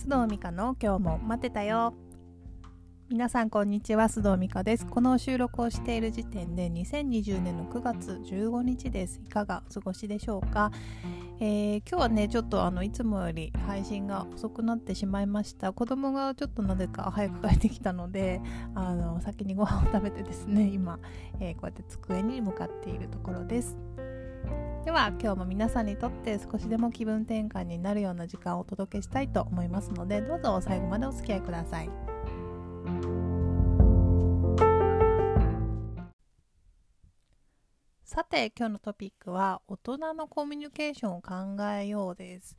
須藤美香の今日も待ってたよ。皆さんこんにちは須藤美香です。この収録をしている時点で2020年の9月15日です。いかがお過ごしでしょうか、えー、今日はねちょっとあのいつもより配信が遅くなってしまいました。子供がちょっとなぜか早く帰ってきたのであの先にご飯を食べてですね今、えー、こうやって机に向かっているところです。では今日も皆さんにとって少しでも気分転換になるような時間をお届けしたいと思いますのでどうぞ最後までお付き合いください。さて今日のトピックは大人のコミュニケーションを考えようです。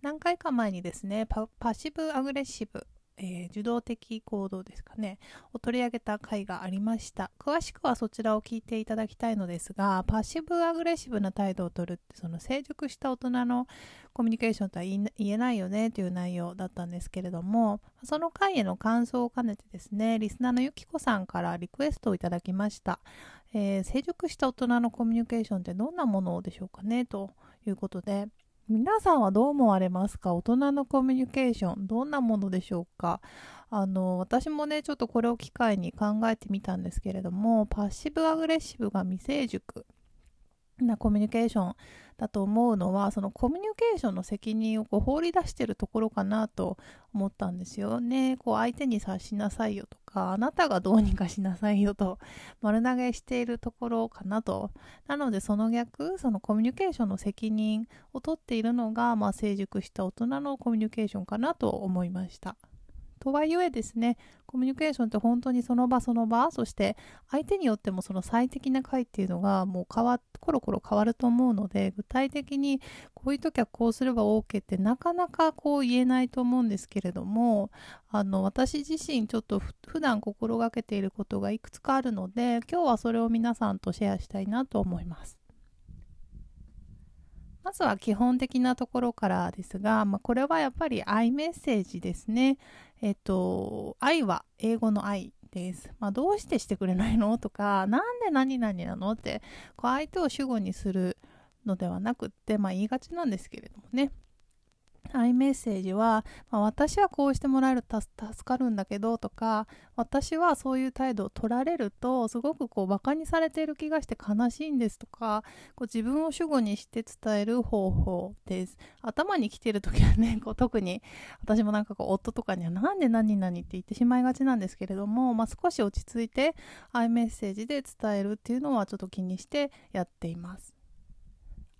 何回か前にですねパシブアグレッシブえー、受動的行動ですかねを取り上げた回がありました。詳しくはそちらを聞いていただきたいのですがパッシブアグレッシブな態度をとるってその成熟した大人のコミュニケーションとは言えないよねという内容だったんですけれどもその回への感想を兼ねてですねリスナーのゆきこさんからリクエストをいただきました、えー、成熟した大人のコミュニケーションってどんなものでしょうかねということで皆さんはどう思われますか？大人のコミュニケーションどんなものでしょうか？あの私もねちょっとこれを機会に考えてみたんですけれどもパッシブアグレッシブが未成熟。なコミュニケーションだと思うのはそのコミュニケーションの責任をこう放り出してるところかなと思ったんですよね。こう相手に察しなさいよとかあなたがどうにかしなさいよと 丸投げしているところかなと。なのでその逆そのコミュニケーションの責任を取っているのが、まあ、成熟した大人のコミュニケーションかなと思いました。とはいえですね、コミュニケーションって本当にその場その場、そして相手によってもその最適な回っていうのがもう変わ、コロコロ変わると思うので、具体的にこういう時はこうすれば OK ってなかなかこう言えないと思うんですけれども、あの、私自身ちょっと普段心がけていることがいくつかあるので、今日はそれを皆さんとシェアしたいなと思います。まずは基本的なところからですが、まあ、これはやっぱり愛メッセージですね。えっと、愛は英語の愛です。まあ、どうしてしてくれないのとか、なんで何々なのって、こう相手を主語にするのではなくって、まあ、言いがちなんですけれどもね。アイメッセージは、まあ、私はこうしてもらえると助かるんだけどとか私はそういう態度を取られるとすごくこうバカにされている気がして悲しいんですとかこう自分を主語にして伝える方法です。頭に来てる時はねこう特に私もなんかこう夫とかにはなんで何々って言ってしまいがちなんですけれども、まあ、少し落ち着いてアイメッセージで伝えるっていうのはちょっと気にしてやっています。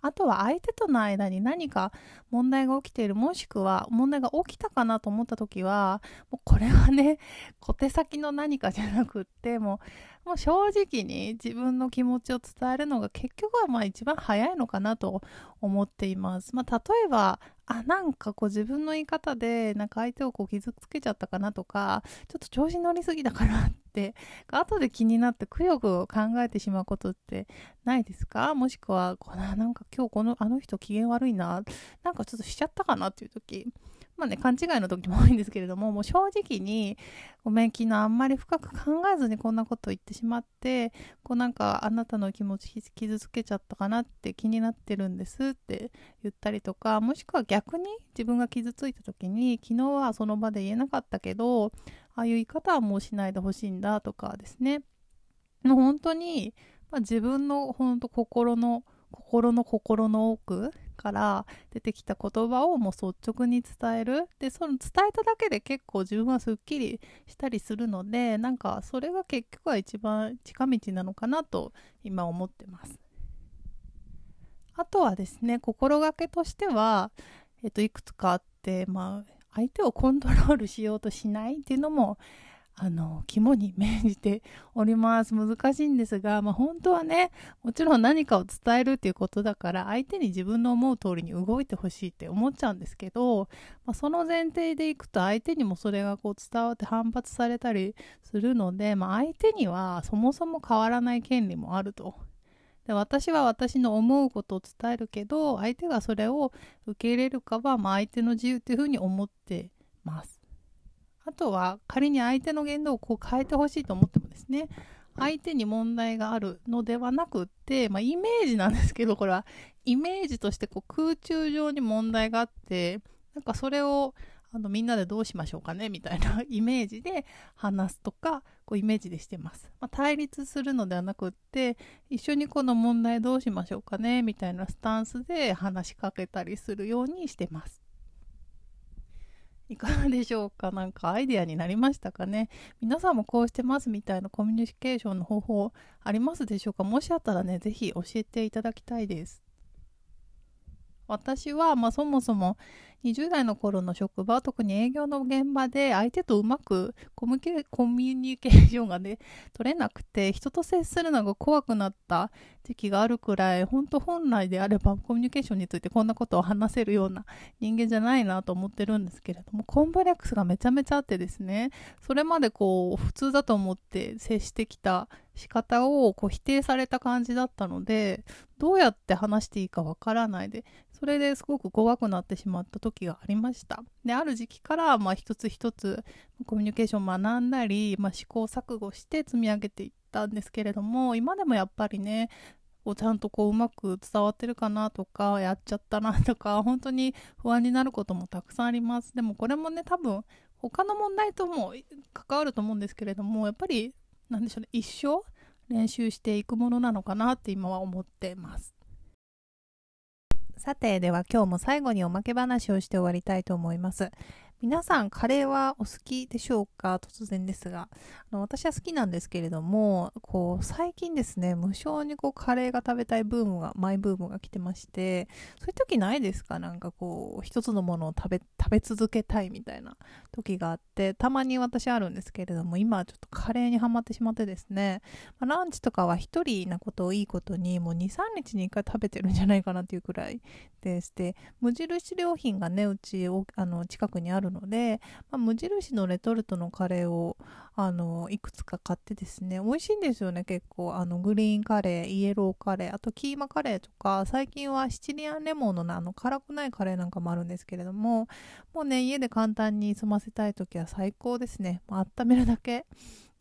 あとは相手との間に何か問題が起きているもしくは問題が起きたかなと思った時はもうこれはね小手先の何かじゃなくってもうもう正直に自分の気持ちを伝えるのが結局はまあ一番早いのかなと思っています。まあ、例えばあなんかこう自分の言い方でなんか相手をこう傷つけちゃったかなとかちょっと調子乗りすぎたかなって 後で気になってくよくよ考えてしまうことってないですか？もしくはこのなんか今日このあの人機嫌悪いななんかちょっとしちゃったかなっていう時まあね、勘違いの時も多いんですけれども、もう正直に、ごめん、昨日あんまり深く考えずにこんなこと言ってしまって、こうなんかあなたの気持ち傷つけちゃったかなって気になってるんですって言ったりとか、もしくは逆に自分が傷ついた時に、昨日はその場で言えなかったけど、ああいう言い方はもうしないでほしいんだとかですね。もう本当に、まあ、自分の本当心の、心の心の奥から出てきた言葉をもう率直に伝える。でその伝えただけで結構自分はすっきりしたりするのでなんかそれが結局は一番近道なのかなと今思ってます。あとはですね心がけとしては、えっと、いくつかあってまあ相手をコントロールしようとしないっていうのもあの、肝に銘じております。難しいんですが、まあ、本当はね、もちろん何かを伝えるっていうことだから、相手に自分の思う通りに動いてほしいって思っちゃうんですけど、まあ、その前提でいくと相手にもそれがこう伝わって反発されたりするので、まあ、相手にはそもそも変わらない権利もあると。で私は私の思うことを伝えるけど相手がそれを受け入れるかは、まあ、相手の自由っていうふうに思ってます。あとは仮に相手の言動をこう変えてほしいと思ってもですね相手に問題があるのではなくって、まあ、イメージなんですけどこれはイメージとしてこう空中上に問題があってなんかそれをあのみんなでどうしましょうかねみたいな イメージで話すとかこうイメージでしてます、まあ、対立するのではなくって一緒にこの問題どうしましょうかねみたいなスタンスで話しかけたりするようにしてます。いかがでしょうか？なんかアイデアになりましたかね？皆さんもこうしてますみたいなコミュニケーションの方法ありますでしょうか？もしあったらね、ぜひ教えていただきたいです。私は、まあ、そもそも20代の頃の職場特に営業の現場で相手とうまくコミュニケーションがね取れなくて人と接するのが怖くなった時期があるくらい本当本来であればコミュニケーションについてこんなことを話せるような人間じゃないなと思ってるんですけれどもコンプレックスがめちゃめちゃあってですねそれまでこう普通だと思って接してきた仕方をこう否定された感じだったのでどうやって話していいかわからないでそれですごく怖くなってしまった時がありました。である時期からまあ一つ一つコミュニケーションを学んだり、まあ、試行錯誤して積み上げていったんですけれども今でもやっぱりねこうちゃんとこううまく伝わってるかなとかやっちゃったなとか本当に不安になることもたくさんあります。でもこれもね多分他の問題とも関わると思うんですけれどもやっぱり何でしょうね一生練習していくものなのかなって今は思ってます。さてでは今日も最後におまけ話をして終わりたいと思います。皆さんカレーはお好きでしょうか？突然ですが。あの私は好きなんですけれどもこう最近ですね無性にこうカレーが食べたいブームがマイブームが来てましてそういう時ないですか？なんかこう一つのものを食べ食べ続けたいみたいな時があってたまに私あるんですけれども今ちょっとカレーにはまってしまってですね、ま、ランチとかは1人なことをいいことにもう23日に1回食べてるんじゃないかなっていうくらいでして無印良品がねうちあの近くにあるのので、まあ、無印のレトルトのカレーをあのいくつか買ってですね美味しいんですよね結構。あのグリーンカレーイエローカレーあとキーマカレーとか最近はシチリアンレモンのあの辛くないカレーなんかもあるんですけれどももうね家で簡単に済ませたい時は最高ですね、まあ、温めるだけ。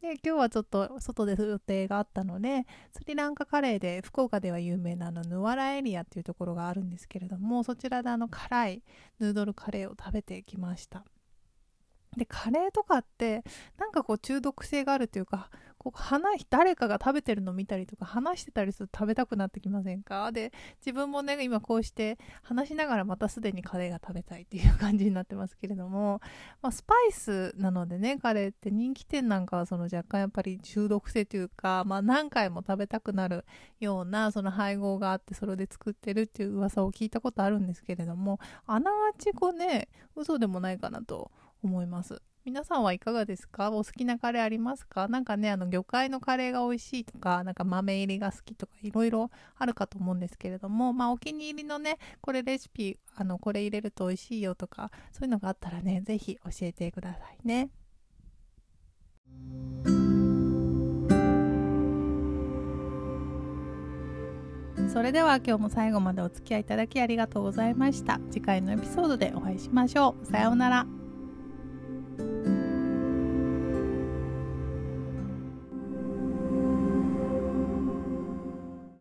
で今日はちょっと外で予定があったのでスリランカカレーで福岡では有名なあのヌワラエリアっていうところがあるんですけれどもそちらであの辛いヌードルカレーを食べてきました。でカレーとかってなんかこう中毒性があるというかこう話誰かが食べてるの見たりとか話してたりすると食べたくなってきませんか？で自分もね今こうして話しながらまたすでにカレーが食べたいっていう感じになってますけれども、まあ、スパイスなのでねカレーって人気店なんかはその若干やっぱり中毒性というか、まあ、何回も食べたくなるようなその配合があってそれで作ってるっていう噂を聞いたことあるんですけれどもあながちこうね嘘でもないかなと思います。皆さんはいかがですか？お好きなカレーありますか？なんかね、あの魚介のカレーが美味しいとか、なんか豆入りが好きとか、いろいろあるかと思うんですけれども、まあお気に入りのね、これレシピ、あの、これ入れると美味しいよとか、そういうのがあったらね、ぜひ教えてくださいね。それでは今日も最後までお付き合いいただきありがとうございました。次回のエピソードでお会いしましょう。さようなら。